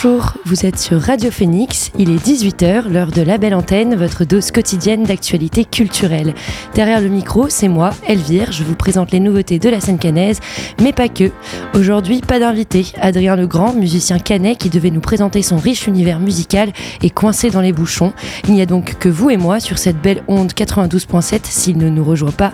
Bonjour, vous êtes sur Radio Phoenix, il est 18h, l'heure de la belle antenne, votre dose quotidienne d'actualité culturelle. Derrière le micro, c'est moi, Elvire, je vous présente les nouveautés de la scène canaise, mais pas que. Aujourd'hui, pas d'invité. Adrien Legrand, musicien canet qui devait nous présenter son riche univers musical, est coincé dans les bouchons. Il n'y a donc que vous et moi sur cette belle onde 92.7 s'il ne nous rejoint pas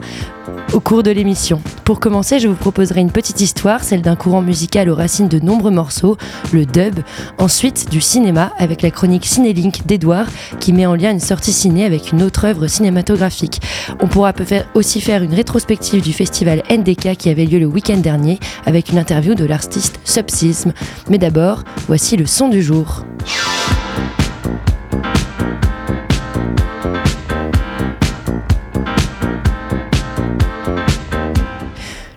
au cours de l'émission. Pour commencer, je vous proposerai une petite histoire, celle d'un courant musical aux racines de nombreux morceaux, le dub. Ensuite, du cinéma avec la chronique Cinélink d'Edouard qui met en lien une sortie ciné avec une autre œuvre cinématographique. On pourra aussi faire une rétrospective du festival NDK qui avait lieu le week-end dernier avec une interview de l'artiste Subsism. Mais d'abord, voici le son du jour.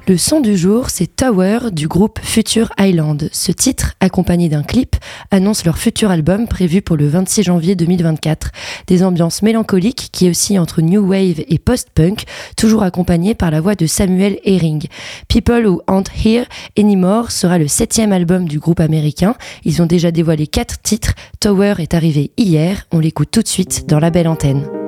Le son du jour, c'est Tower du groupe Future Island. Ce titre, accompagné d'un clip, annonce leur futur album prévu pour le 26 janvier 2024. Des ambiances mélancoliques qui oscillent entre new wave et post-punk, toujours accompagnées par la voix de Samuel Herring. People Who Aren't Here Anymore sera le septième album du groupe américain. Ils ont déjà dévoilé quatre titres. Tower est arrivé hier. On l'écoute tout de suite dans la belle antenne.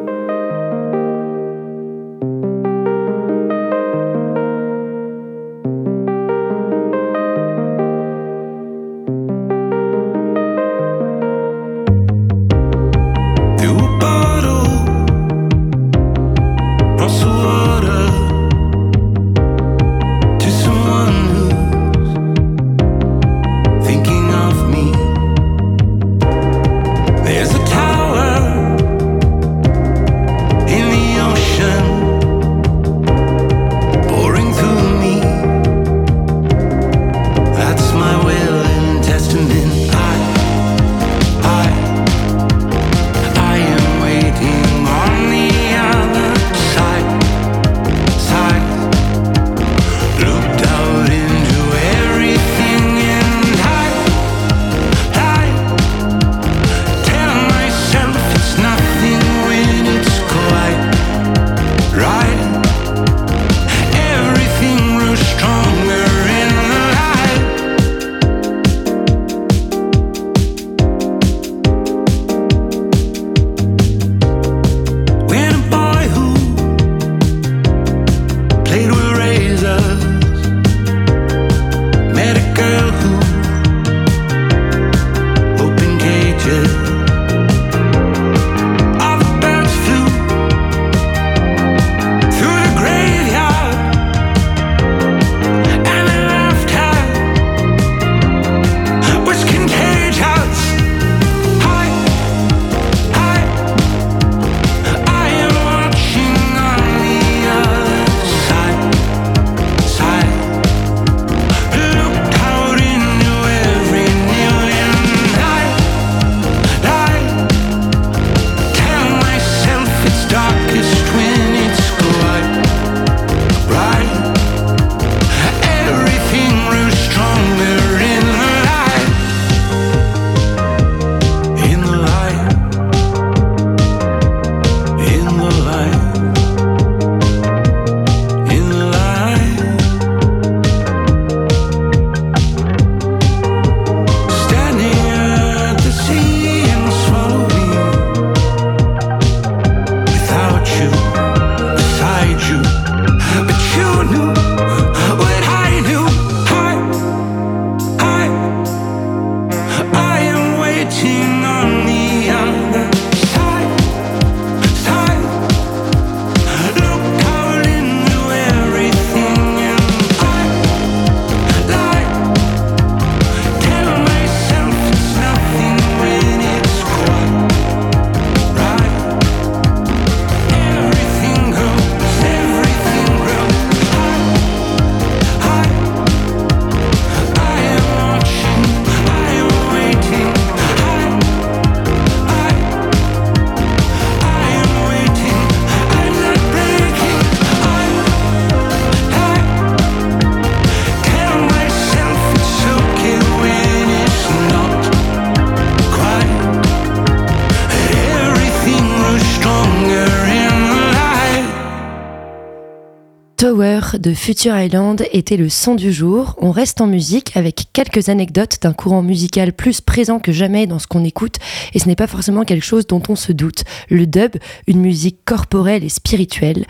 De Future Island était le son du jour. On reste en musique avec quelques anecdotes d'un courant musical plus présent que jamais dans ce qu'on écoute et ce n'est pas forcément quelque chose dont on se doute. Le dub, une musique corporelle et spirituelle,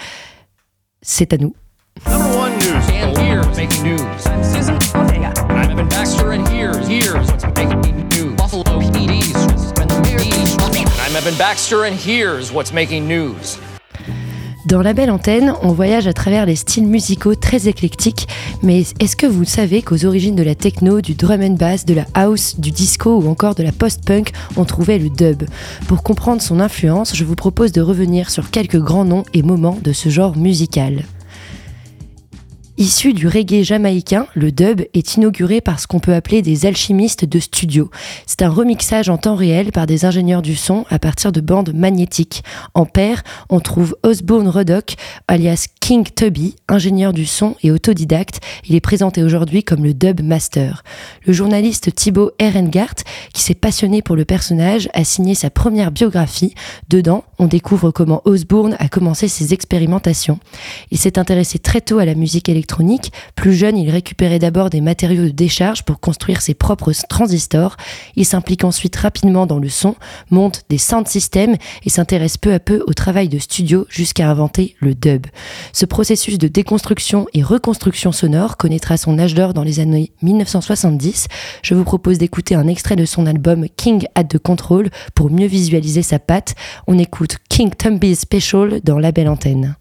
c'est à nous. Baxter and here's what's making news. Dans la belle antenne, on voyage à travers les styles musicaux très éclectiques, mais est-ce que vous savez qu'aux origines de la techno, du drum and bass, de la house, du disco ou encore de la post-punk, on trouvait le dub? Pour comprendre son influence, je vous propose de revenir sur quelques grands noms et moments de ce genre musical. Issu du reggae jamaïcain, le dub est inauguré par ce qu'on peut appeler des alchimistes de studio. C'est un remixage en temps réel par des ingénieurs du son à partir de bandes magnétiques. En paire, on trouve Osborne Ruddock, alias King Tubby, ingénieur du son et autodidacte. Il est présenté aujourd'hui comme le dub master. Le journaliste Thibaut Erengart, qui s'est passionné pour le personnage, a signé sa première biographie. Dedans, on découvre comment Osborne a commencé ses expérimentations. Il s'est intéressé très tôt à la musique électronique plus jeune, il récupérait d'abord des matériaux de décharge pour construire ses propres transistors. Il s'implique ensuite rapidement dans le son, monte des sound systems et s'intéresse peu à peu au travail de studio jusqu'à inventer le dub. Ce processus de déconstruction et reconstruction sonore connaîtra son âge d'or dans les années 1970. Je vous propose d'écouter un extrait de son album King at the Control pour mieux visualiser sa patte. On écoute King Tumby's Special dans la belle antenne.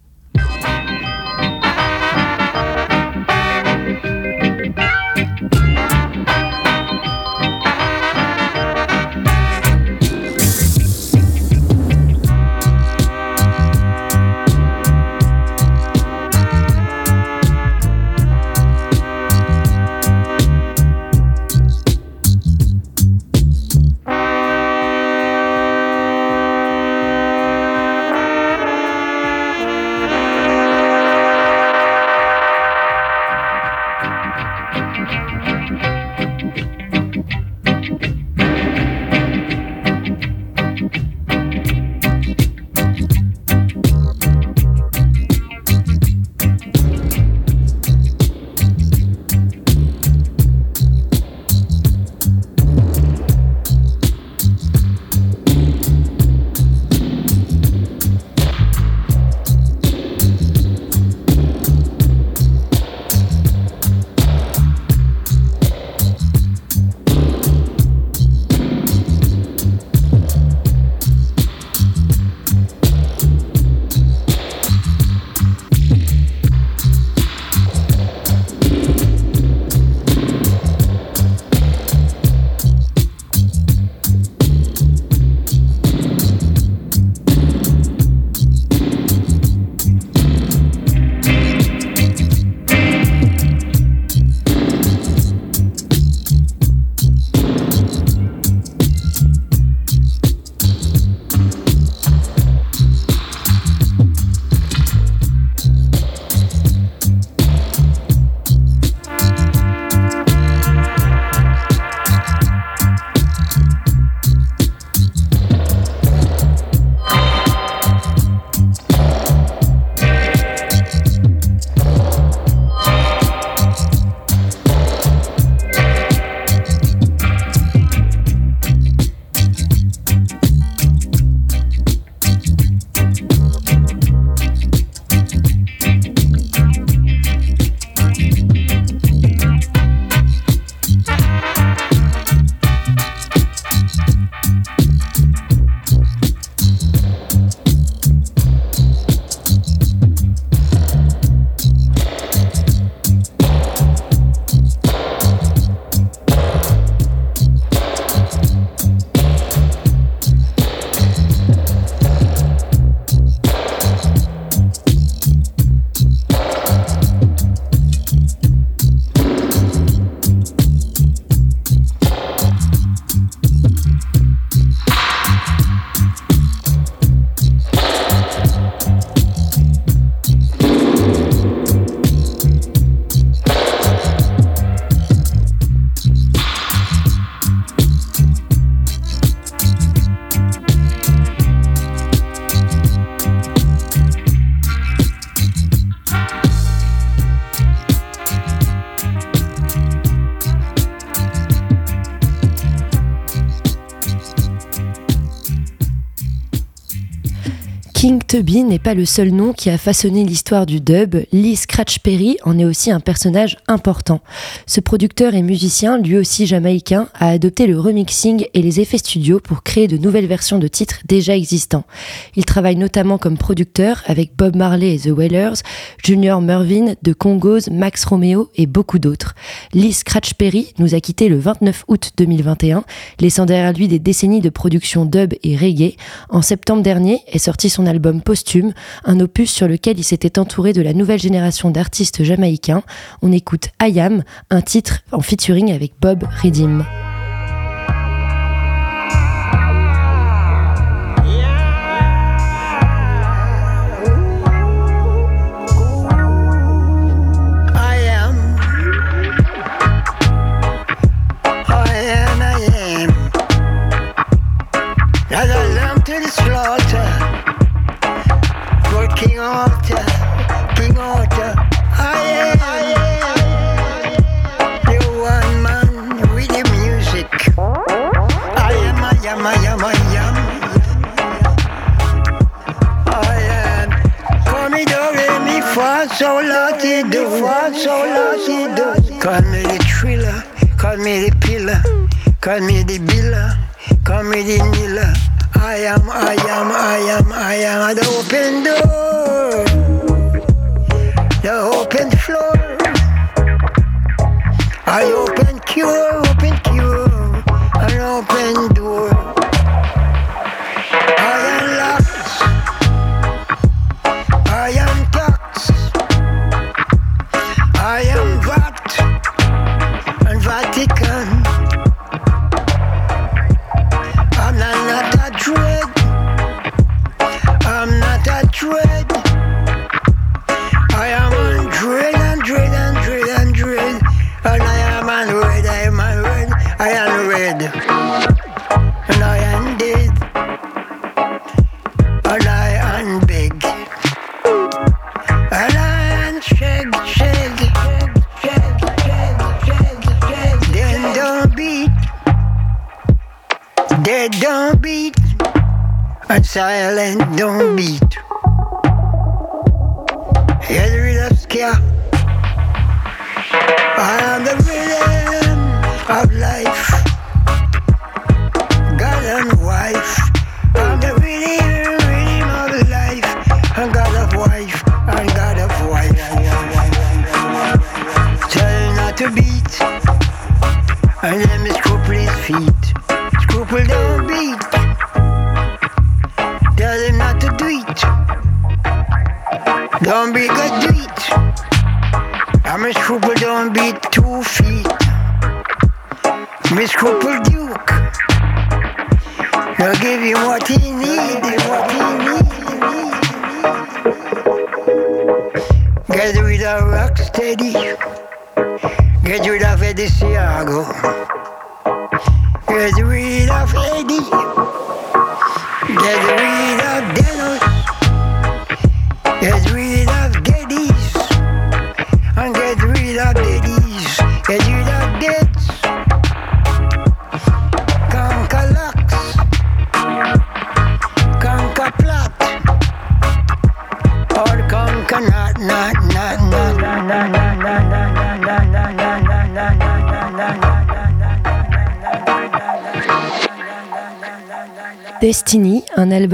Tubby n'est pas le seul nom qui a façonné l'histoire du dub. Lee Scratch Perry en est aussi un personnage important. Ce producteur et musicien, lui aussi jamaïcain, a adopté le remixing et les effets studio pour créer de nouvelles versions de titres déjà existants. Il travaille notamment comme producteur avec Bob Marley et The Wailers, Junior Mervyn, The Congos, Max Romeo et beaucoup d'autres. Lee Scratch Perry nous a quitté le 29 août 2021, laissant derrière lui des décennies de production dub et reggae. En septembre dernier est sorti son album posthume, un opus sur lequel il s'était entouré de la nouvelle génération d'artistes jamaïcains. On écoute Ayam, un titre en featuring avec Bob Redim. So lucky do, so lucky do. Call me the thriller, call me the pillar, call me the biller, call me the kneeler. I am, I am, I am, I am the open door, the open floor. I open cure, talent don't beat. Jeder will das Kerl. Scruple Duke. I'll give you what he needs, what he needs. Get rid of rock steady. Get rid of Eddie Siago.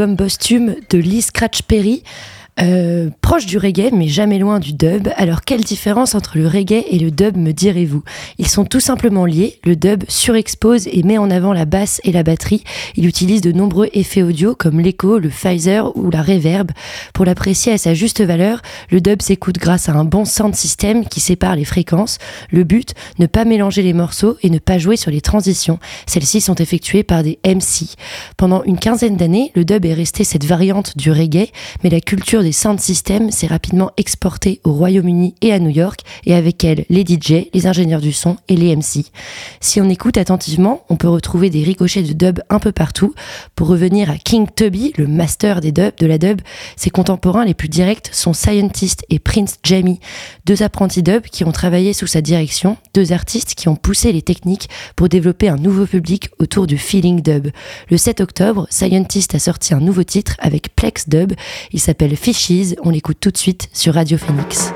Un album posthume de Lee Scratch Perry euh, proche du reggae, mais jamais loin du dub. Alors, quelle différence entre le reggae et le dub, me direz-vous? Ils sont tout simplement liés. Le dub surexpose et met en avant la basse et la batterie. Il utilise de nombreux effets audio comme l'écho, le phaser ou la reverb. Pour l'apprécier à sa juste valeur, le dub s'écoute grâce à un bon sound system qui sépare les fréquences. Le but, ne pas mélanger les morceaux et ne pas jouer sur les transitions. Celles-ci sont effectuées par des MC. Pendant une quinzaine d'années, le dub est resté cette variante du reggae, mais la culture des sound systems s'est rapidement exportée au Royaume-Uni et à New York, et avec elle les DJ, les ingénieurs du son et les MC. Si on écoute attentivement, on peut retrouver des ricochets de dub un peu partout. Pour revenir à King Tubby, le master des dubs, de la dub, ses contemporains les plus directs sont Scientist et Prince Jamie, deux apprentis dub qui ont travaillé sous sa direction, deux artistes qui ont poussé les techniques pour développer un nouveau public autour du feeling dub. Le 7 octobre, Scientist a sorti un nouveau titre avec Plex Dub. Il s'appelle On l'écoute tout de suite sur Radio Phoenix.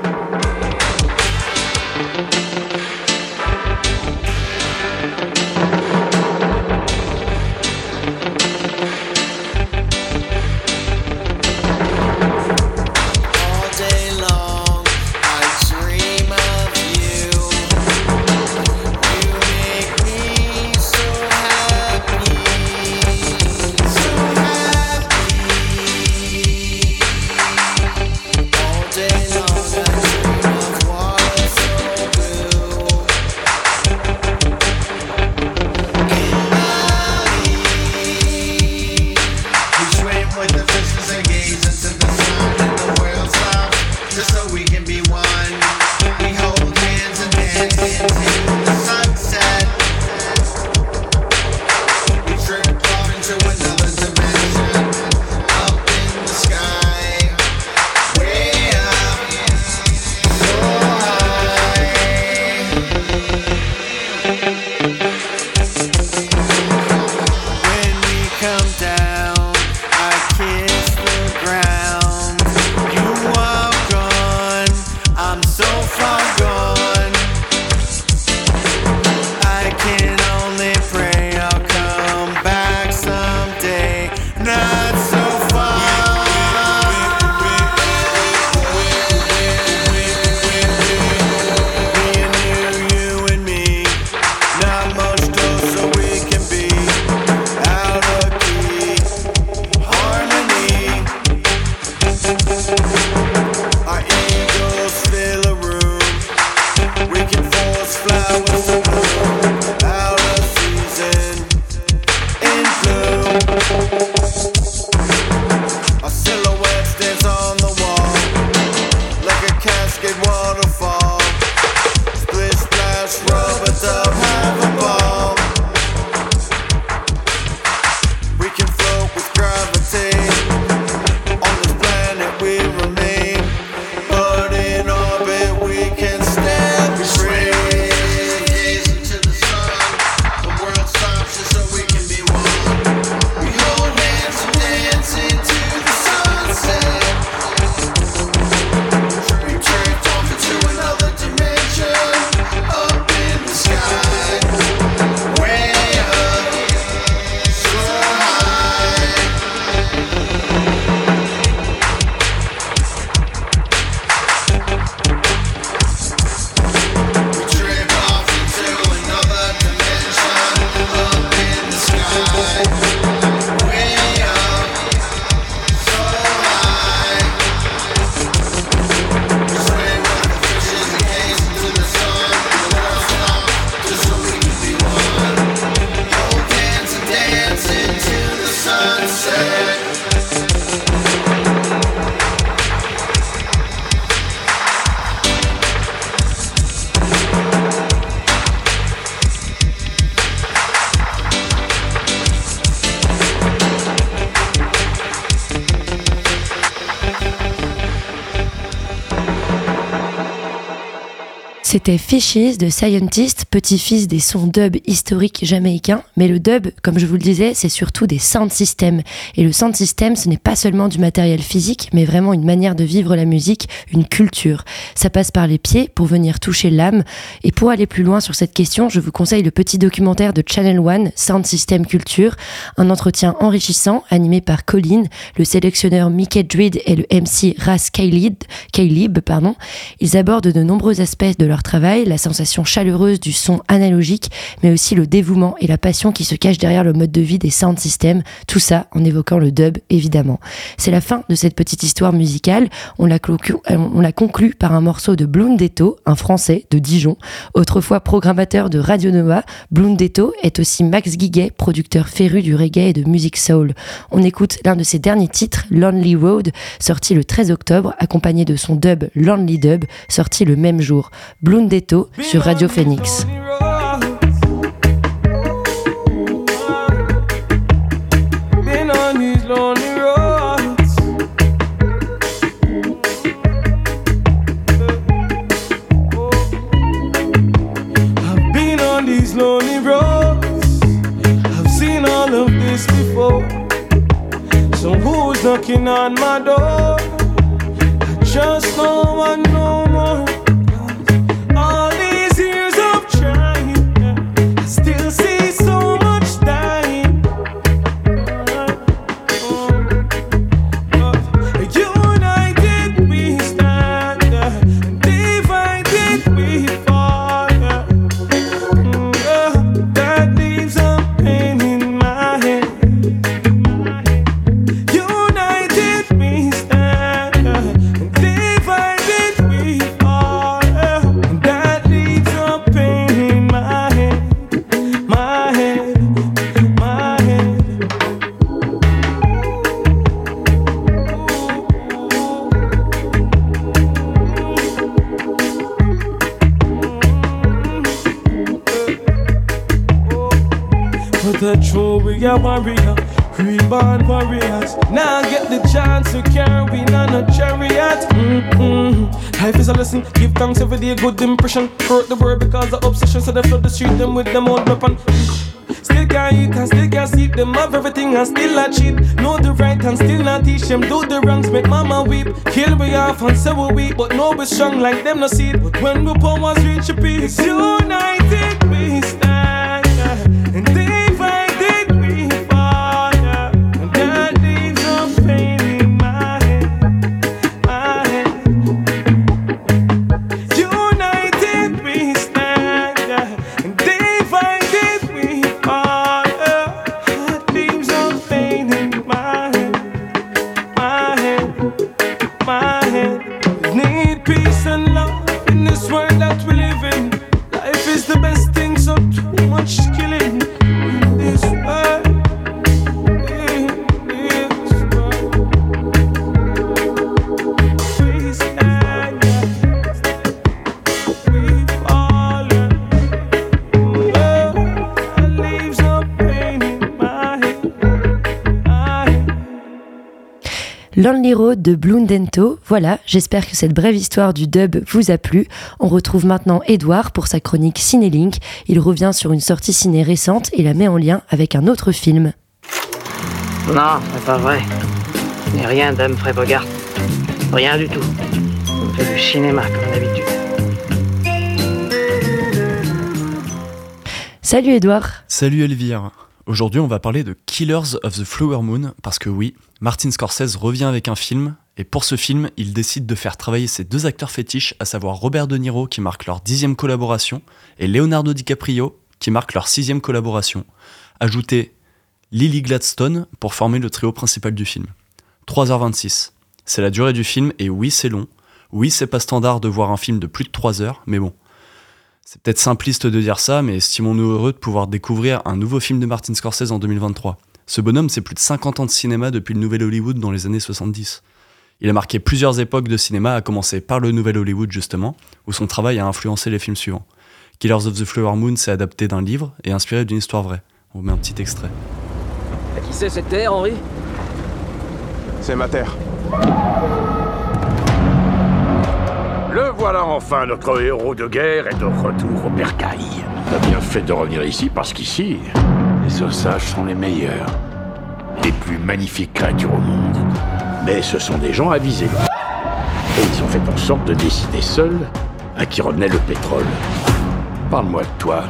C'était Fishes de Scientist, petit-fils des sons dub historiques jamaïcains. Mais le dub, comme je vous le disais, c'est surtout des sound systems. Et le sound system, ce n'est pas seulement du matériel physique, mais vraiment une manière de vivre la musique, une culture. Ça passe par les pieds pour venir toucher l'âme. Et pour aller plus loin sur cette question, je vous conseille le petit documentaire de Channel One, Sound System Culture, un entretien enrichissant animé par Colin, le sélectionneur Mickey Druid et le MC Ras Kailib. Pardon. Ils abordent de nombreux aspects de leur leur travail, la sensation chaleureuse du son analogique, mais aussi le dévouement et la passion qui se cachent derrière le mode de vie des sound systems, tout ça en évoquant le dub évidemment. C'est la fin de cette petite histoire musicale, on l'a conclu par un morceau de Blundetto, un français de Dijon, autrefois programmateur de Radio Nova, Blundetto est aussi Max Guiguet, producteur féru du reggae et de musique soul. On écoute l'un de ses derniers titres, Lonely Road, sorti le 13 octobre, accompagné de son dub Lonely Dub, sorti le même jour. Sur Radio Phoenix. Knocking on my door? I just no one no more. warrior, reborn warriors. Now get the chance to carry on a chariot. Mm-hmm. Life is a lesson, give thanks every day, good impression. Hurt the world because of obsession, so they flood the street them with them old weapon. Still can't eat and still can't sleep. Them have everything and still not cheat. Know the right and still not teach them. Do the wrongs, make mama weep. Kill we off and say we weak, but no be strong like them no see. But when we powers reach a peace, united Need peace and love in this world that Lonely Road de Blundento. Voilà, j'espère que cette brève histoire du dub vous a plu. On retrouve maintenant Edouard pour sa chronique Cinélink. Il revient sur une sortie ciné récente et la met en lien avec un autre film. Non, c'est pas vrai. Ce n'est rien d'Humphrey Bogart. Rien du tout. On fait du cinéma comme d'habitude. Salut Edouard. Salut Elvire. Aujourd'hui, on va parler de Killers of the Flower Moon parce que oui, Martin Scorsese revient avec un film et pour ce film, il décide de faire travailler ses deux acteurs fétiches, à savoir Robert De Niro qui marque leur dixième collaboration et Leonardo DiCaprio qui marque leur sixième collaboration. Ajouter Lily Gladstone pour former le trio principal du film. 3h26. C'est la durée du film et oui, c'est long. Oui, c'est pas standard de voir un film de plus de 3 heures, mais bon, c'est peut-être simpliste de dire ça, mais estimons-nous heureux de pouvoir découvrir un nouveau film de Martin Scorsese en 2023. Ce bonhomme, c'est plus de 50 ans de cinéma depuis le Nouvel Hollywood dans les années 70. Il a marqué plusieurs époques de cinéma, à commencer par le Nouvel Hollywood justement, où son travail a influencé les films suivants. Killers of the Flower Moon s'est adapté d'un livre et inspiré d'une histoire vraie. On vous met un petit extrait. Qui c'est cette terre, Henri? C'est ma terre. Le voilà enfin, notre héros de guerre est de retour au bercail. T'as bien fait de revenir ici parce qu'ici, les Osages sont les meilleurs. Les plus magnifiques créatures au monde. Mais ce sont des gens avisés. Et ils ont fait en sorte de décider seuls à qui revenait le pétrole. Parle-moi de toi.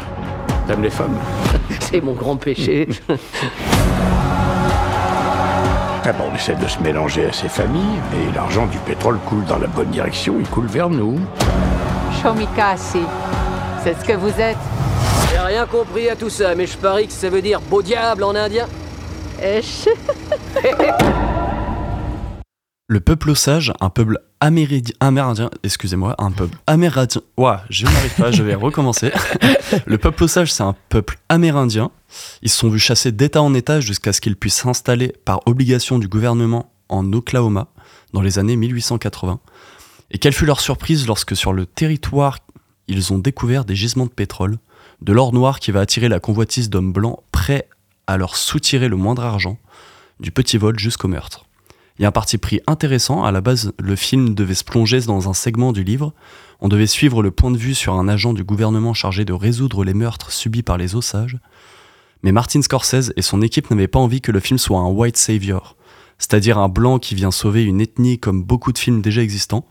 T'aimes les femmes? C'est mon grand péché. Ah on essaie de se mélanger à ces familles, et l'argent du pétrole coule dans la bonne direction, il coule vers nous. Shomikasi. C'est ce que vous êtes. J'ai rien compris à tout ça, mais je parie que ça veut dire beau diable en indien. Le peuple osage, un peuple amérindien, excusez-moi, un peuple amérindien. Ouah, je n'arrive pas, je vais recommencer. le peuple osage, c'est un peuple amérindien. Ils se sont vus chasser d'État en État jusqu'à ce qu'ils puissent s'installer par obligation du gouvernement en Oklahoma dans les années 1880. Et quelle fut leur surprise lorsque sur le territoire, ils ont découvert des gisements de pétrole, de l'or noir qui va attirer la convoitise d'hommes blancs prêts à leur soutirer le moindre argent, du petit vol jusqu'au meurtre. Il y a un parti pris intéressant. À la base, le film devait se plonger dans un segment du livre. On devait suivre le point de vue sur un agent du gouvernement chargé de résoudre les meurtres subis par les Osages. Mais Martin Scorsese et son équipe n'avaient pas envie que le film soit un white savior, c'est-à-dire un blanc qui vient sauver une ethnie comme beaucoup de films déjà existants.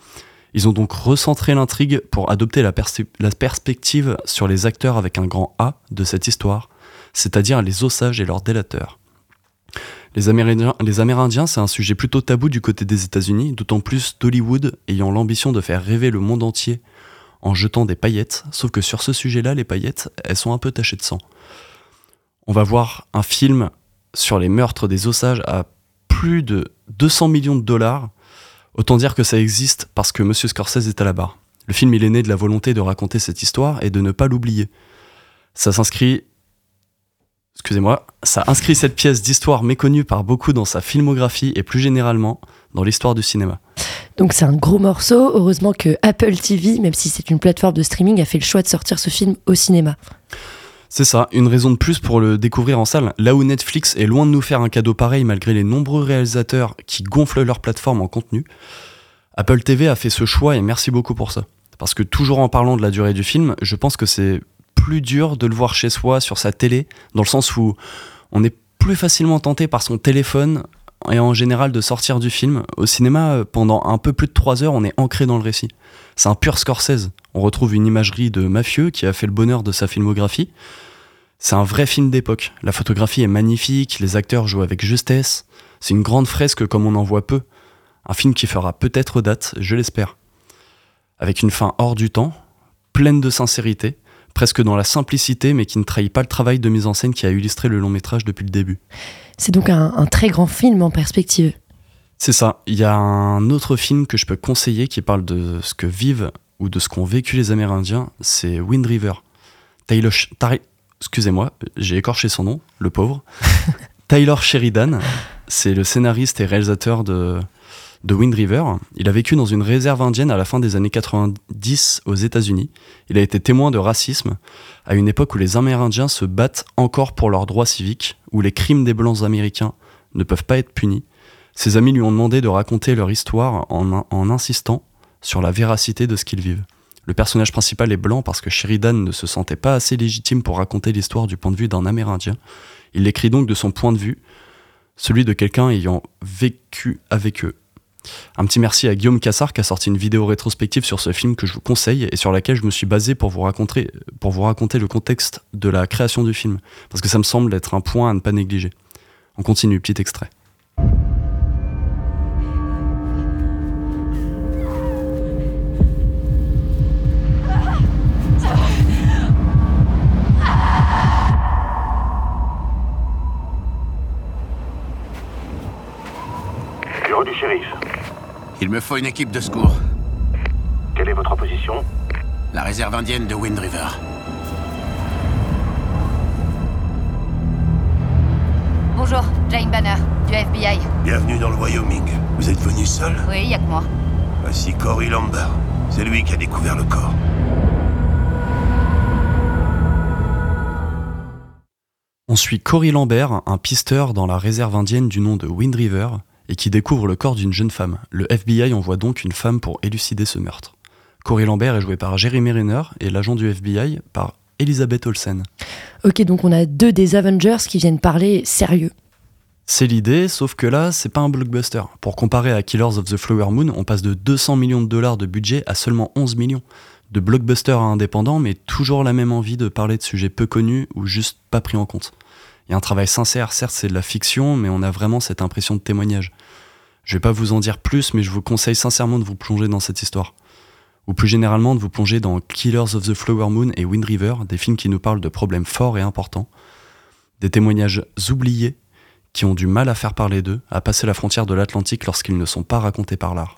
Ils ont donc recentré l'intrigue pour adopter la, perspective sur les acteurs avec un grand A de cette histoire, c'est-à-dire les Osages et leurs délateurs. Les Amérindiens, c'est un sujet plutôt tabou du côté des États-Unis, d'autant plus d'Hollywood ayant l'ambition de faire rêver le monde entier en jetant des paillettes, sauf que sur ce sujet-là, les paillettes, elles sont un peu tachées de sang. On va voir un film sur les meurtres des Osages à plus de 200 millions de dollars. Autant dire que ça existe parce que Monsieur Scorsese est à la barre. Le film, il est né de la volonté de raconter cette histoire et de ne pas l'oublier. Ça s'inscrit excusez-moi, ça inscrit cette pièce d'histoire méconnue par beaucoup dans sa filmographie et plus généralement dans l'histoire du cinéma. Donc c'est un gros morceau. Heureusement que Apple TV, même si c'est une plateforme de streaming, a fait le choix de sortir ce film au cinéma. C'est ça, une raison de plus pour le découvrir en salle. Là où Netflix est loin de nous faire un cadeau pareil malgré les nombreux réalisateurs qui gonflent leur plateforme en contenu, Apple TV a fait ce choix et merci beaucoup pour ça. Parce que toujours en parlant de la durée du film, je pense que c'est plus dur de le voir chez soi sur sa télé, dans le sens où on est plus facilement tenté par son téléphone et en général de sortir du film. Au cinéma, pendant un peu plus de 3 heures, on est ancré dans le récit. C'est un pur Scorsese. On retrouve une imagerie de mafieux qui a fait le bonheur de sa filmographie. C'est un vrai film d'époque. La photographie est magnifique, les acteurs jouent avec justesse. C'est une grande fresque comme on en voit peu. Un film qui fera peut-être date, je l'espère. Avec une fin hors du temps, pleine de sincérité, presque dans la simplicité, mais qui ne trahit pas le travail de mise en scène qui a illustré le long métrage depuis le début. C'est donc un, très grand film en perspective. C'est ça. Il y a un autre film que je peux conseiller qui parle de ce que vivent ou de ce qu'ont vécu les Amérindiens, c'est Wind River. Taylor, excusez-moi, j'ai écorché son nom, le pauvre. Taylor Sheridan, c'est le scénariste et réalisateur de de Wind River. Il a vécu dans une réserve indienne à la fin des années 90 aux États-Unis. Il a été témoin de racisme à une époque où les Amérindiens se battent encore pour leurs droits civiques, où les crimes des Blancs américains ne peuvent pas être punis. Ses amis lui ont demandé de raconter leur histoire en, insistant sur la véracité de ce qu'ils vivent. Le personnage principal est blanc parce que Sheridan ne se sentait pas assez légitime pour raconter l'histoire du point de vue d'un Amérindien. Il l'écrit donc de son point de vue, celui de quelqu'un ayant vécu avec eux un petit merci à Guillaume Cassard qui a sorti une vidéo rétrospective sur ce film que je vous conseille et sur laquelle je me suis basé pour vous raconter, pour vous raconter le contexte de la création du film, parce que ça me semble être un point à ne pas négliger. On continue, petit extrait. Il me faut une équipe de secours. Quelle est votre position La réserve indienne de Wind River. Bonjour, Jane Banner, du FBI. Bienvenue dans le Wyoming. Vous êtes venu seul Oui, y a que moi. Voici Cory Lambert. C'est lui qui a découvert le corps. On suit Cory Lambert, un pisteur dans la réserve indienne du nom de Wind River, et qui découvre le corps d'une jeune femme. Le FBI envoie donc une femme pour élucider ce meurtre. Corey Lambert est joué par Jeremy Renner et l'agent du FBI par Elizabeth Olsen. Ok, donc on a deux des Avengers qui viennent parler sérieux. C'est l'idée, sauf que là, c'est pas un blockbuster. Pour comparer à Killers of the Flower Moon, on passe de 200 millions de dollars de budget à seulement 11 millions. De blockbuster à indépendant, mais toujours la même envie de parler de sujets peu connus ou juste pas pris en compte. Il y a un travail sincère, certes c'est de la fiction, mais on a vraiment cette impression de témoignage. Je vais pas vous en dire plus, mais je vous conseille sincèrement de vous plonger dans cette histoire. ou plus généralement de vous plonger dans Killers of the Flower Moon et Wind River, des films qui nous parlent de problèmes forts et importants, des témoignages oubliés qui ont du mal à faire parler d'eux, à passer la frontière de l'Atlantique lorsqu'ils ne sont pas racontés par l'art.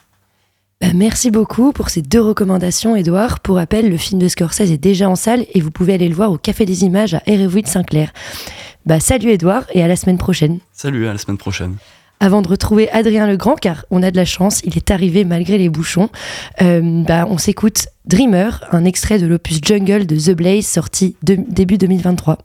Bah, merci beaucoup pour ces deux recommandations, Edouard. Pour rappel, le film de Scorsese est déjà en salle et vous pouvez aller le voir au Café des Images à Erevuit Saint-Clair. Bah, salut Edouard et à la semaine prochaine. Salut, à la semaine prochaine. Avant de retrouver Adrien Legrand, car on a de la chance, il est arrivé malgré les bouchons, euh, bah, on s'écoute Dreamer, un extrait de l'opus Jungle de The Blaze sorti début 2023.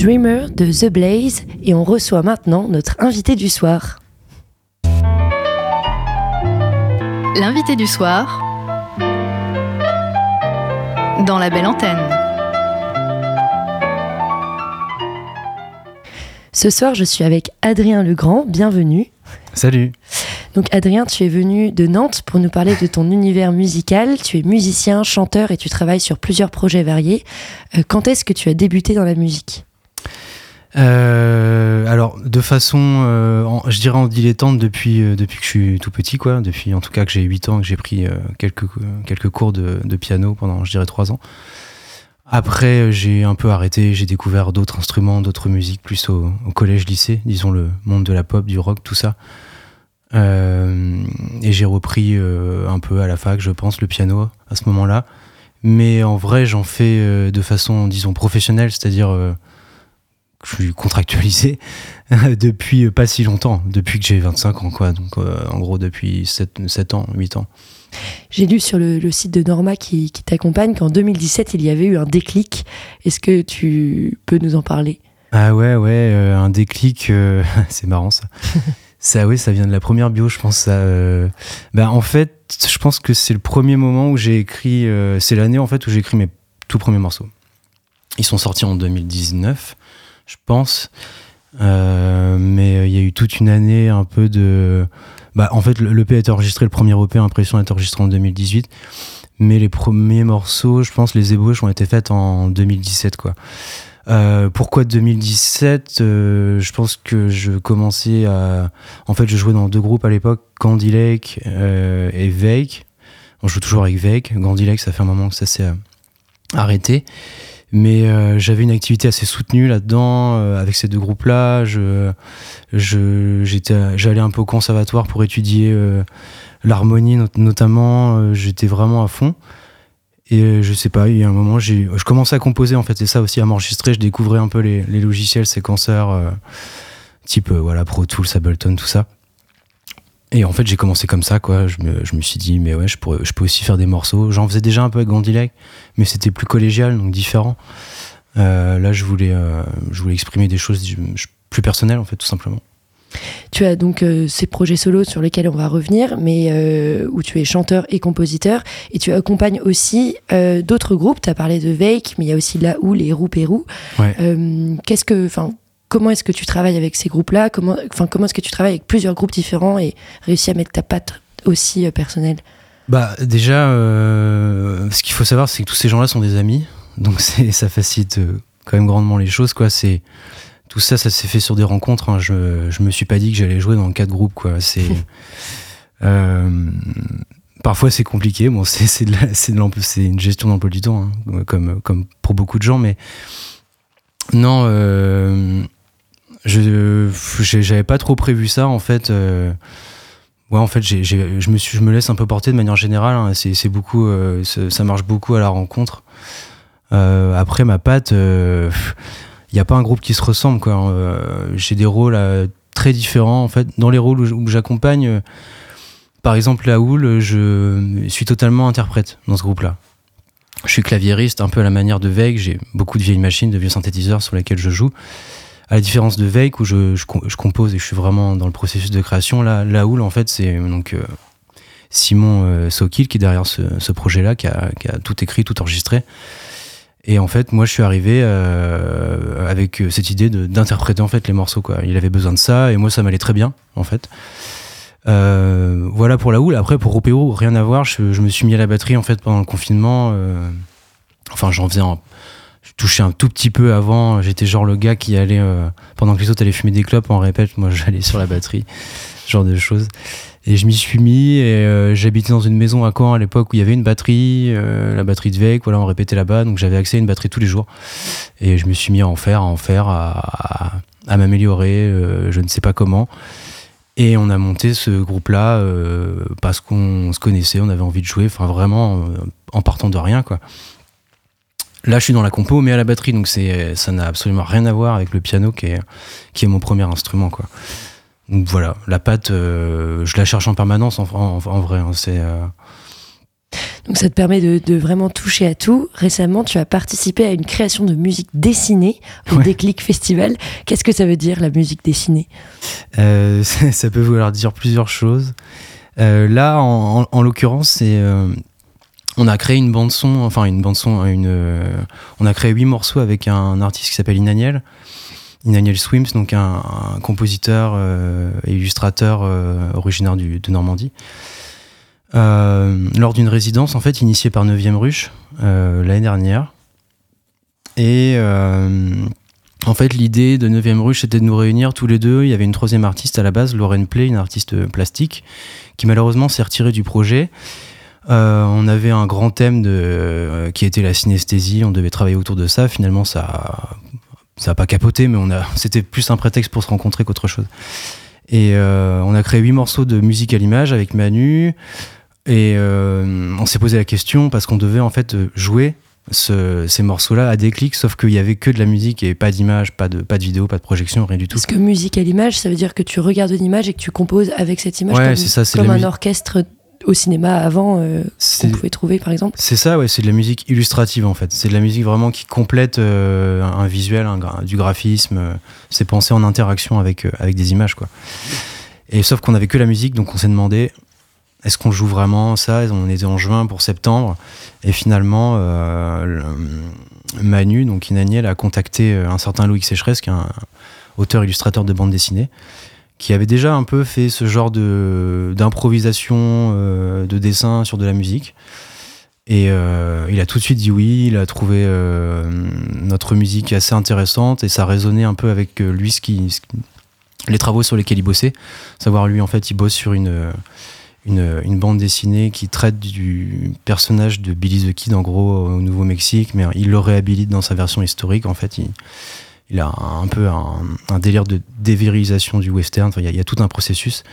Dreamer de The Blaze et on reçoit maintenant notre invité du soir. L'invité du soir dans la belle antenne. Ce soir, je suis avec Adrien Legrand. Bienvenue. Salut. Donc Adrien, tu es venu de Nantes pour nous parler de ton univers musical. Tu es musicien, chanteur et tu travailles sur plusieurs projets variés. Euh, quand est-ce que tu as débuté dans la musique? Euh, alors de façon, euh, je dirais en dilettante depuis depuis que je suis tout petit quoi, depuis en tout cas que j'ai 8 ans que j'ai pris quelques quelques cours de, piano pendant je dirais 3 ans. Après j'ai un peu arrêté, j'ai découvert d'autres instruments, d'autres musiques plus au, au collège lycée, disons le monde de la pop, du rock, tout ça. Euh, et j'ai repris euh, un peu à la fac, je pense, le piano à ce moment-là. Mais en vrai, j'en fais euh, de façon, disons, professionnelle, c'est-à-dire je suis contractualisé depuis pas si longtemps, depuis que j'ai 25 ans, quoi. Donc, en gros, depuis 7, 7 ans, 8 ans. J'ai lu sur le, site de Norma qui, qui t'accompagne qu'en 2017, il y avait eu un déclic. Est-ce que tu peux nous en parler? Ah ouais, ouais, un déclic, c'est marrant ça. Ça, oui, ça vient de la première bio, je pense. Ça, euh, bah, en fait, je pense que c'est le premier moment où j'ai écrit. Euh, c'est l'année en fait où j'ai écrit mes tout premiers morceaux. Ils sont sortis en 2019, je pense. Euh, mais il y a eu toute une année un peu de. Bah, en fait, l'EP a été enregistré, le premier EP Impression a été enregistré en 2018. Mais les premiers morceaux, je pense, les ébauches ont été faites en 2017, quoi. Euh, pourquoi 2017 euh, Je pense que je commençais à. En fait, je jouais dans deux groupes à l'époque, Candy Lake euh, et Vake. On joue toujours avec Vake. Candy Lake, ça fait un moment que ça s'est arrêté. Mais j'avais une activité assez soutenue là-dedans avec ces deux groupes-là. Je, j'étais, j'allais un peu au conservatoire pour étudier l'harmonie notamment. j'étais vraiment à fond. Et euh, je sais pas, il y a un moment, j'ai, je commençais à composer en fait, c'est ça aussi, à m'enregistrer. Je découvrais un peu les, les logiciels séquenceurs, euh, type euh, voilà, Pro Tools, Ableton, tout ça. Et en fait, j'ai commencé comme ça, quoi. Je me, je me, suis dit, mais ouais, je, pourrais, je peux aussi faire des morceaux. J'en faisais déjà un peu avec Gandilek, mais c'était plus collégial, donc différent. là, je voulais, je voulais exprimer des choses plus personnelles, en fait, tout simplement. Tu as donc euh, ces projets solos sur lesquels on va revenir, mais euh, où tu es chanteur et compositeur, et tu accompagnes aussi euh, d'autres groupes. Tu as parlé de Vake, mais il y a aussi La Houle et Roux Pérou. Qu'est-ce que, enfin, comment est-ce que tu travailles avec ces groupes-là? Comment, enfin, comment est-ce que tu travailles avec plusieurs groupes différents et réussis à mettre ta patte aussi personnelle? Bah déjà, ce qu'il faut savoir, c'est que tous ces gens-là sont des amis, donc ça facilite quand même grandement les choses, quoi. C'est tout ça, ça s'est fait sur des rencontres. Hein. Je, je me suis pas dit que j'allais jouer dans quatre groupes, quoi. C'est euh, parfois c'est compliqué. Bon, c'est une gestion d'emploi du temps, hein, comme comme pour beaucoup de gens, mais non, euh, je j'avais pas trop prévu ça en fait. Euh, ouais, en fait, j'ai, je me suis, je me laisse un peu porter de manière générale. Hein. C'est, beaucoup, euh, ça marche beaucoup à la rencontre. Euh, après, ma patte, il n'y a pas un groupe qui se ressemble. Quoi. Euh, j'ai des rôles euh, très différents. En fait, dans les rôles où j'accompagne, euh, par exemple, la houle, je suis totalement interprète dans ce groupe-là. Je suis claviériste, un peu à la manière de Veig. J'ai beaucoup de vieilles machines, de vieux synthétiseurs sur lesquels je joue. À la différence de Veig, où je, compose et je suis vraiment dans le processus de création, là, la houle, en fait, c'est donc Simon Sokil qui est derrière ce, ce projet-là, qui a, tout écrit, tout enregistré. Et en fait, moi, je suis arrivé euh, avec cette idée d'interpréter en fait les morceaux. Il avait besoin de ça, et moi, ça m'allait très bien, en fait. Euh, voilà pour la houle. Après, pour Ropéo, rien à voir. Je, me suis mis à la batterie en fait pendant le confinement. Euh, enfin, j'en faisais un, je touchais un tout petit peu avant. J'étais genre le gars qui allait pendant que les autres allaient fumer des clopes en répète. Moi, j'allais sur la batterie, genre de choses. Et je m'y suis mis et euh, j'habitais dans une maison à Caen à l'époque où il y avait une batterie, euh, la batterie de Vec, voilà, on répétait là-bas, donc j'avais accès à une batterie tous les jours. Et je me suis mis à en faire, à en faire, à, à, m'améliorer, euh, je ne sais pas comment. Et on a monté ce groupe-là parce qu'on se connaissait, on avait envie de jouer, enfin vraiment en partant de rien, quoi. Là, je suis dans la compo, mais à la batterie, donc c'est, ça n'a absolument rien à voir avec le piano qui est, qui est mon premier instrument, quoi voilà, la pâte, euh, je la cherche en permanence en, vrai. Hein, c'est, euh, Donc ça te permet de, vraiment toucher à tout. Récemment, tu as participé à une création de musique dessinée au Déclic Festival. Qu'est-ce que ça veut dire la musique dessinée? Euh, ça, peut vouloir dire plusieurs choses. Euh, là, en, l'occurrence, c'est on a créé une bande son, enfin une bande son, une, on a créé huit morceaux avec un artiste qui s'appelle Inaniel. Inaniel Swims, donc un, compositeur et illustrateur originaire de Normandie. Euh, lors d'une résidence en fait initiée par 9ème Ruche euh, l'année dernière. Et euh, en fait, l'idée de 9ème Ruche c'était de nous réunir tous les deux. Il y avait une troisième artiste à la base, Lauren Play, une artiste plastique, qui malheureusement s'est retirée du projet. On avait un grand thème de, qui était la synesthésie, on devait travailler autour de ça. Finalement, ça ça n'a pas capoté, mais on a, c'était plus un prétexte pour se rencontrer qu'autre chose. Et on a créé huit morceaux de musique à l'image avec Manu. Et euh, on s'est posé la question parce qu'on devait en fait jouer ces morceaux-là à des clics, sauf qu'il y avait que de la musique et pas d'image, pas de, pas de vidéo, pas de projection, rien du tout. Parce que musique à l'image, ça veut dire que tu regardes une image et que tu composes avec cette image ouais, comme, ça, comme un orchestre au cinéma avant euh, qu'on pouvait trouver par exemple C'est ça, ouais, c'est de la musique illustrative en fait. C'est de la musique vraiment qui complète euh, un, visuel, du graphisme. c'est pensé en interaction avec, avec des images quoi. Et sauf qu'on avait que la musique, donc on s'est demandé est-ce qu'on joue vraiment ça? On était en juin pour septembre? Et finalement, euh, Manu, donc Inaniel, a contacté euh, un certain Louis Sécheresse, qui est un auteur-illustrateur de bande dessinée, qui avait déjà un peu fait ce genre d'improvisation de, de dessin sur de la musique. Et euh, il a tout de suite dit oui, il a trouvé notre musique assez intéressante et ça résonnait un peu avec lui, ce qui, les travaux sur lesquels il bossait. Savoir lui, en fait, il bosse sur une une, bande dessinée qui traite du personnage de Billy the Kid, en gros, au Nouveau-Mexique, mais il le réhabilite dans sa version historique. En fait, il, a un peu un, délire de dévirilisation du western. il, y a, tout un processus.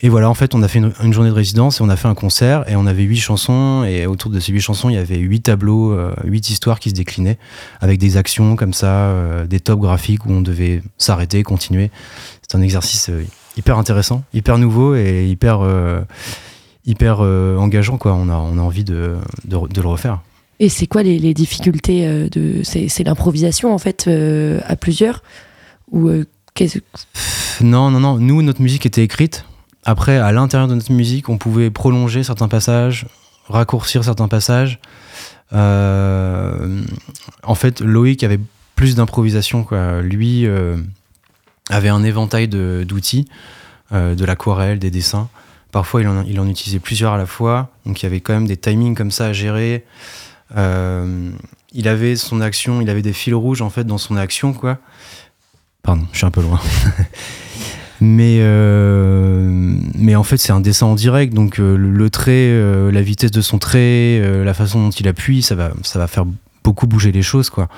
Et voilà, en fait, on a fait une, journée de résidence et on a fait un concert et on avait huit chansons. Et autour de ces huit chansons, il y avait huit tableaux, euh, huit histoires qui se déclinaient avec des actions comme ça, euh, des tops graphiques où on devait s'arrêter, continuer. C'est un exercice euh, hyper intéressant, hyper nouveau et hyper, hyper engageant. Quoi. On, a, on a envie de, de, le refaire. Et c'est quoi les, difficultés euh, de C'est l'improvisation en fait à plusieurs ou Non, non, non. Nous, notre musique était écrite. Après, à l'intérieur de notre musique, on pouvait prolonger certains passages, raccourcir certains passages. en fait, Loïc avait plus d'improvisation. Lui avait un éventail d'outils, euh, de l'aquarelle, des dessins. Parfois, il en, il en, utilisait plusieurs à la fois, donc il y avait quand même des timings comme ça à gérer. Euh, il avait son action, il avait des fils rouges en fait dans son action, quoi. Pardon, je suis un peu loin. mais, euh, mais en fait, c'est un dessin en direct, donc le, trait, la vitesse de son trait, la façon dont il appuie, ça va, ça va faire beaucoup bouger les choses, quoi.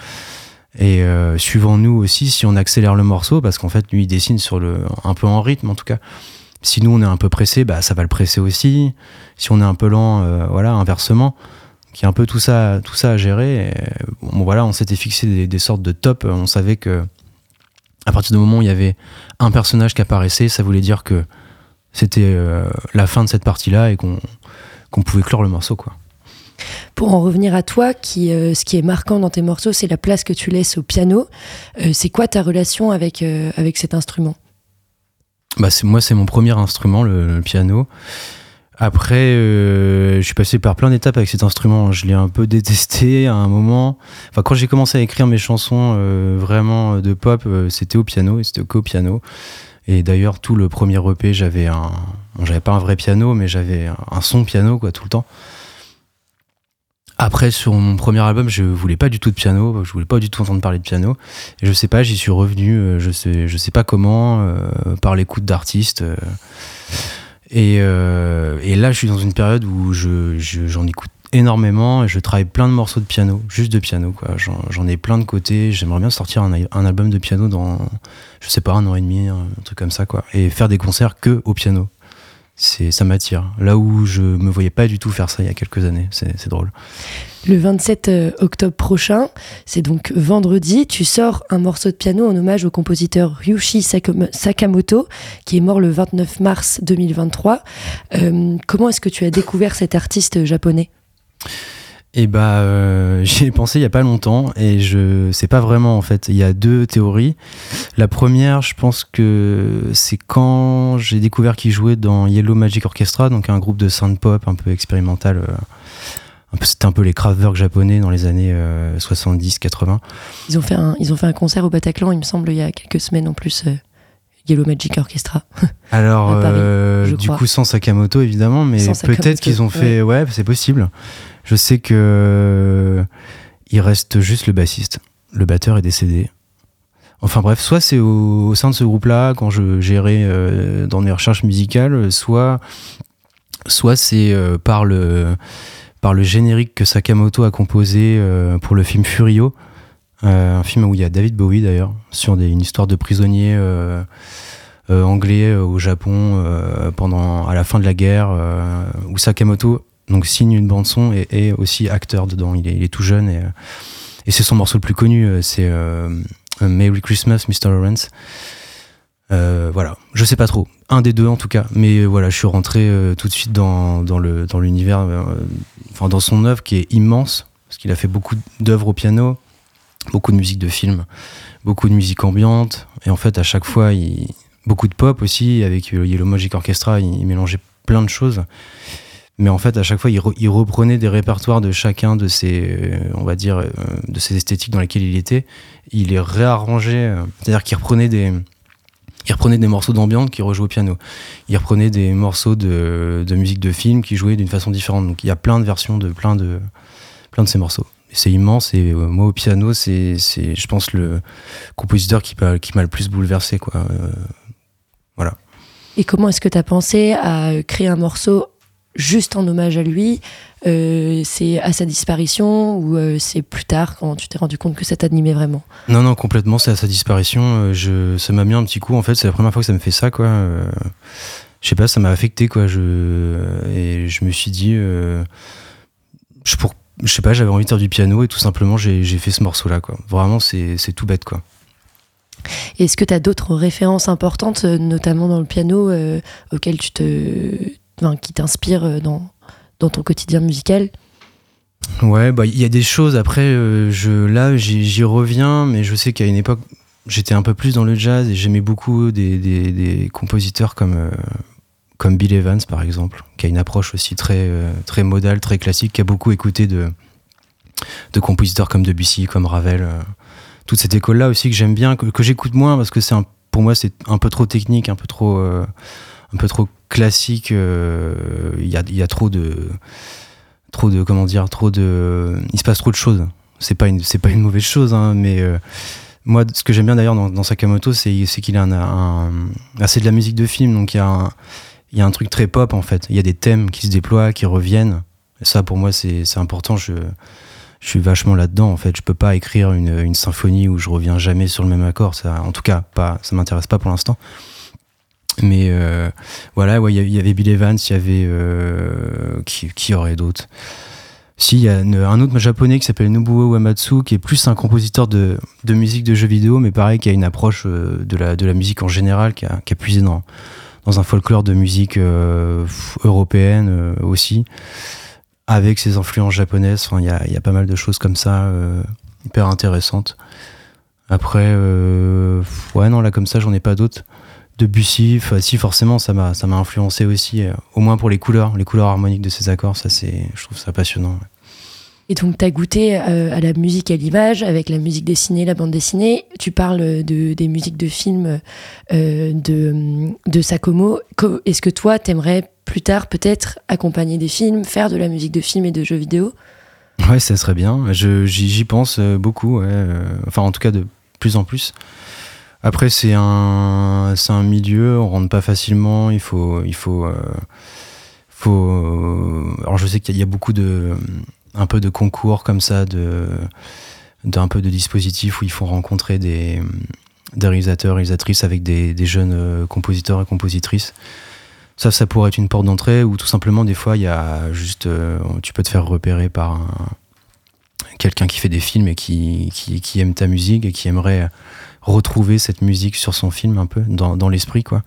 Et euh, suivant nous aussi, si on accélère le morceau, parce qu'en fait, lui, il dessine sur le, un peu en rythme en tout cas. Si nous, on est un peu pressé, bah, ça va le presser aussi. Si on est un peu lent, euh, voilà, inversement. Qui est un peu tout ça, tout ça à gérer. bon, voilà, on s'était fixé des, sortes de top. On savait que à partir du moment où il y avait un personnage qui apparaissait, ça voulait dire que c'était euh, la fin de cette partie-là et qu'on pouvait clore le morceau, quoi. Pour en revenir à toi, qui, euh, ce qui est marquant dans tes morceaux, c'est la place que tu laisses au piano. Euh, c'est quoi ta relation avec, avec cet instrument? Bah Moi, c'est mon premier instrument, le, piano. Après, je suis passé par plein d'étapes avec cet instrument. Je l'ai un peu détesté à un moment. Enfin, quand j'ai commencé à écrire mes chansons vraiment de pop, c'était au piano et c'était qu'au piano. Et d'ailleurs, tout le premier EP, j'avais un, j'avais pas un vrai piano, mais j'avais un son piano quoi tout le temps. Après, sur mon premier album, je voulais pas du tout de piano, je voulais pas du tout entendre parler de piano. Et je sais pas, j'y suis revenu, euh, je sais, je sais pas comment, euh, par l'écoute d'artistes. Euh. et, et, là, je suis dans une période où je, j'en écoute énormément et je travaille plein de morceaux de piano, juste de piano, quoi. J'en, ai plein de côtés. J'aimerais bien sortir un, un, album de piano dans, je sais pas, un an et demi, un truc comme ça, quoi. Et faire des concerts que au piano. C'est ça m'attire. Là où je me voyais pas du tout faire ça il y a quelques années, c'est drôle. Le 27 euh, octobre prochain, c'est donc vendredi, tu sors un morceau de piano en hommage au compositeur Ryushi Sakamoto, qui est mort le 29 mars 2023. Euh, comment est-ce que tu as découvert cet artiste japonais? Eh bah, euh, j'y ai pensé il y a pas longtemps et je sais pas vraiment en fait. Il y a deux théories. La première, je pense que c'est quand j'ai découvert qu'il jouait dans Yellow Magic Orchestra, donc un groupe de synth pop un peu expérimental. Euh, c'était un peu les Kraftwerk japonais dans les années 70-80. Euh, ils ont fait un, ils ont fait un concert au Bataclan, il me semble, il y a quelques semaines en plus. Yellow Magic Orchestra. Alors, du coup, sans Sakamoto évidemment, mais peut-être qu'ils ont fait. ouais c'est possible. Je sais que euh, il reste juste le bassiste. Le batteur est décédé. Enfin bref, soit c'est au, sein de ce groupe-là quand je gérais euh, dans mes recherches musicales, soit c'est euh, par le par le générique que Sakamoto a composé pour le film Furio, un film où il y a David Bowie d'ailleurs sur une histoire de prisonnier anglais au Japon pendant à la fin de la guerre où Sakamoto donc signe une bande son et, aussi acteur dedans. Il est, tout jeune et, et c'est son morceau le plus connu, euh, c'est euh, Merry Christmas, Mr. Lawrence. Euh, voilà, je sais pas trop, un des deux en tout cas, mais voilà, je suis rentré tout de suite dans, dans le dans l'univers, enfin dans son œuvre qui est immense, parce qu'il a fait beaucoup d'œuvres au piano, beaucoup de musique de film, beaucoup de musique ambiante, et en fait à chaque fois, il, beaucoup de pop aussi, avec Yellow Magic Orchestra, il mélangeait plein de choses mais en fait à chaque fois il, reprenait des répertoires de chacun de ces on va dire euh, de ces esthétiques dans lesquelles il était. Il les réarrangeait euh, c'est-à-dire qu'il reprenait des il reprenait des morceaux d'ambiance qui rejouait au piano. Il reprenait des morceaux de, de musique de film qui jouaient d'une façon différente. Donc il y a plein de versions de plein de plein de ces morceaux. C'est immense et euh, moi au piano c'est je pense le compositeur qui, qui m'a le plus bouleversé quoi voilà. Et comment est-ce que tu as pensé à créer un morceau juste en hommage à lui euh, C'est à sa disparition ou euh, c'est plus tard quand tu t'es rendu compte que ça t'animait vraiment? Non, non, complètement, c'est à sa disparition. Euh, je, ça m'a mis un petit coup, en fait, c'est la première fois que ça me fait ça, quoi. je sais pas, ça m'a affecté, quoi. Je, et je me suis dit, je, pour, je sais pas, j'avais envie de faire du piano et tout simplement, j'ai fait ce morceau-là, quoi. Vraiment, c'est tout bête, quoi. Est-ce que tu as d'autres références importantes, notamment dans le piano, auxquelles tu te qui t'inspire euh, dans, dans ton quotidien musical Ouais, bah il y a des choses. Après, euh, je, là, j'y reviens, mais je sais qu'à une époque, j'étais un peu plus dans le jazz et j'aimais beaucoup des, des, compositeurs comme, euh, comme Bill Evans, par exemple, qui a une approche aussi très, très modale, très classique, qui a beaucoup écouté de, de compositeurs comme Debussy, comme Ravel. toute cette école-là aussi que j'aime bien, que, j'écoute moins parce que c'est pour moi, c'est un peu trop technique, un peu trop, un peu trop classique. Euh, il y, a, trop de, trop de, comment dire, trop de, il se passe trop de choses. C'est pas une, c'est pas une mauvaise chose, hein, mais euh, moi, ce que j'aime bien d'ailleurs dans, Sakamoto, c'est, qu'il a un, un, c'est de la musique de film, donc il y a un, truc très pop en fait. Il y a des thèmes qui se déploient, qui reviennent. Ça, pour moi, c'est, important. Je, suis vachement là-dedans en fait. Je peux pas écrire une, une, symphonie où je reviens jamais sur le même accord. Ça, en tout cas, pas, ça m'intéresse pas pour l'instant. Mais euh, voilà, il y, avait Bill Evans, il y avait. Euh, qui, qui aurait d'autres Si, il y a un autre japonais qui s'appelle Nobuo Uematsu, qui est plus un compositeur de, de, musique de jeux vidéo, mais pareil, qui a une approche euh, de la, de la musique en général, qui a, qui a puisé dans, dans un folklore de musique européenne aussi, avec ses influences japonaises. Il y, a, y a pas mal de choses comme ça, hyper intéressantes. Après, ouais, non, là, comme ça, j'en ai pas d'autres. Debussy, si forcément ça m'a ça m'a influencé aussi, euh, au moins pour les couleurs, les couleurs harmoniques de ces accords, ça c'est, je trouve ça passionnant. Et donc, tu as goûté euh, à la musique à l'image avec la musique dessinée, la bande dessinée. Tu parles de, des musiques de films euh, de, de Sakomo. Est-ce que toi, t'aimerais plus tard peut-être accompagner des films, faire de la musique de films et de jeux vidéo? Ouais, ça serait bien. J'y pense beaucoup. Enfin, en tout cas, de plus en plus. Après, c'est un, un milieu, on rentre pas facilement, il faut. Il faut, euh, faut euh, alors, je sais qu'il y a beaucoup de. un peu de concours comme ça, de, d'un peu de dispositifs où il faut rencontrer des, des réalisateurs, réalisatrices avec des, des jeunes euh, compositeurs et compositrices. Ça, ça pourrait être une porte d'entrée ou tout simplement, des fois, il y a juste. tu peux te faire repérer par un- quelqu'un qui fait des films et qui, qui aime ta musique et qui aimerait retrouver cette musique sur son film un peu, dans, dans l'esprit, quoi.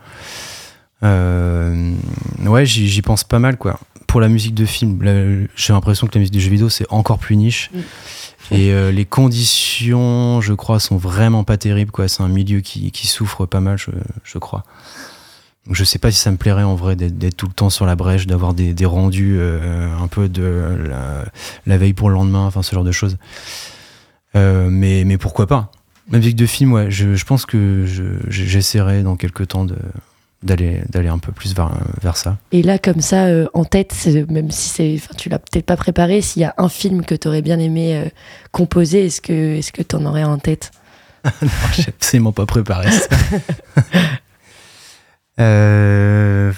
Euh, ouais, j'y pense pas mal, quoi. Pour la musique de film, j'ai l'impression que la musique de jeux vidéo, c'est encore plus niche. Et euh, les conditions, je crois, sont vraiment pas terribles, quoi. C'est un milieu qui, qui souffre pas mal, je, je crois. Donc, je sais pas si ça me plairait en vrai d'être d'être tout le temps sur la brèche, d'avoir des, des rendus euh, un peu de la, la veille pour le lendemain, enfin ce genre de choses. Euh, mais, mais pourquoi pas? La musique de film, ouais, je, je pense que je- j'essaierai dans quelques temps de d'aller d'aller un peu plus vers, vers ça. Et là, comme ça, euh, en tête, même si c'est, tu l'as peut-être pas préparé, s'il y a un film que tu aurais bien aimé euh, composer, est-ce que est-ce que t'en aurais en tête? Non, j'ai absolument pas préparé ça. Euh,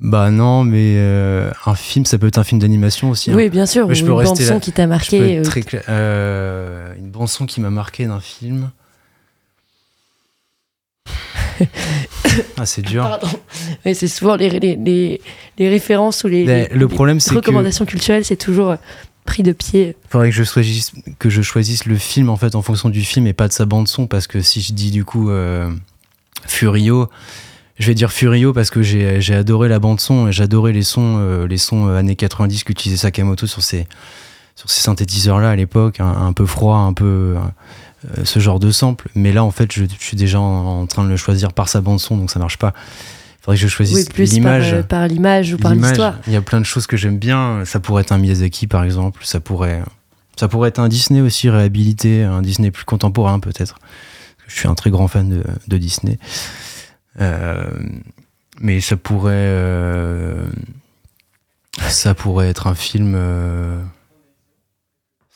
Bah non, mais euh, un film, ça peut être un film d'animation aussi. hein. Oui, bien sûr, Mais je ou peux une rester bande-son là- qui t'a marqué, euh, très euh, une bande son qui m'a marqué d'un film. ah, c'est dur. Pardon. Ouais, c'est souvent les, les, les, les références ou les, Mais que- recommandations culturelles, c'est toujours pris de pied. Faudrait que je choisisse que je choisisse le film en fait en fonction du film et pas de sa bande son parce que si je dis du coup euh, Furio, je vais dire Furio parce que j'ai adoré la bande son et j'adorais les sons euh, les sons euh, années 90 qu'utilisait Sakamoto sur ces sur ces synthétiseurs là à l'époque un, un peu froid un peu euh, ce genre de sample mais là en fait je, je suis déjà en, en train de le choisir par sa bande son donc ça marche pas faudrait que je Oui, choisisse par, l'image par l'image ou par l'histoire. Il y a plein de choses que j'aime bien. Ça pourrait être un Miyazaki, par exemple. Ça pourrait, ça pourrait être un Disney aussi réhabilité, un Disney plus contemporain peut-être. Je suis un très grand fan de, de Disney. Euh, mais ça pourrait, euh, ça pourrait être un film. euh,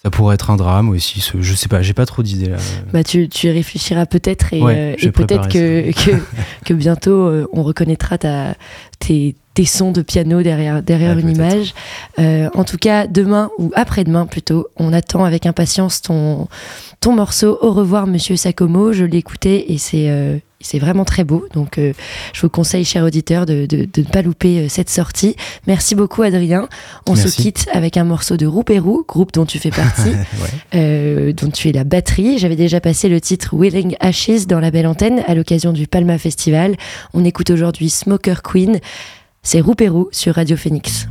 ça pourrait être un drame aussi. ce- Je sais pas. J'ai pas trop d'idées là. Bah, tu, tu y réfléchiras peut-être et, Ouais, euh, peut-être que, que, que bientôt euh, on reconnaîtra ta, tes, tes sons de piano derrière, derrière une image. Euh, en tout cas, demain ou après-demain plutôt, on attend avec impatience ton, ton morceau. Au revoir, monsieur Sakomo. Je l'ai écouté et c'est c'est vraiment très beau. Donc, euh, je vous conseille, chers auditeurs, de, de, de ne pas louper euh, cette sortie. Merci beaucoup, Adrien. On se quitte avec un morceau de Roupérou, groupe dont tu fais partie euh, dont tu es la batterie. J'avais déjà passé le titre Willing Ashes dans la belle antenne à l'occasion du Palma Festival. On écoute aujourd'hui Smoker Queen. C'est Roupérou sur Radio Phoenix.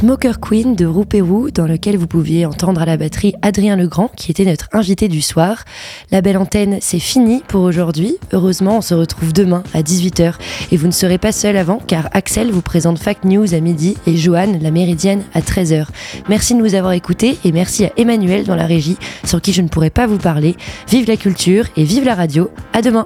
Smoker Queen de Roupérou, dans lequel vous pouviez entendre à la batterie Adrien Legrand, qui était notre invité du soir. La belle antenne, c'est fini pour aujourd'hui. Heureusement, on se retrouve demain à 18h. Et vous ne serez pas seul avant, car Axel vous présente Fact News à midi et Joanne, la méridienne, à 13h. Merci de nous avoir écoutés et merci à Emmanuel dans la régie, sur qui je ne pourrais pas vous parler. Vive la culture et vive la radio. À demain!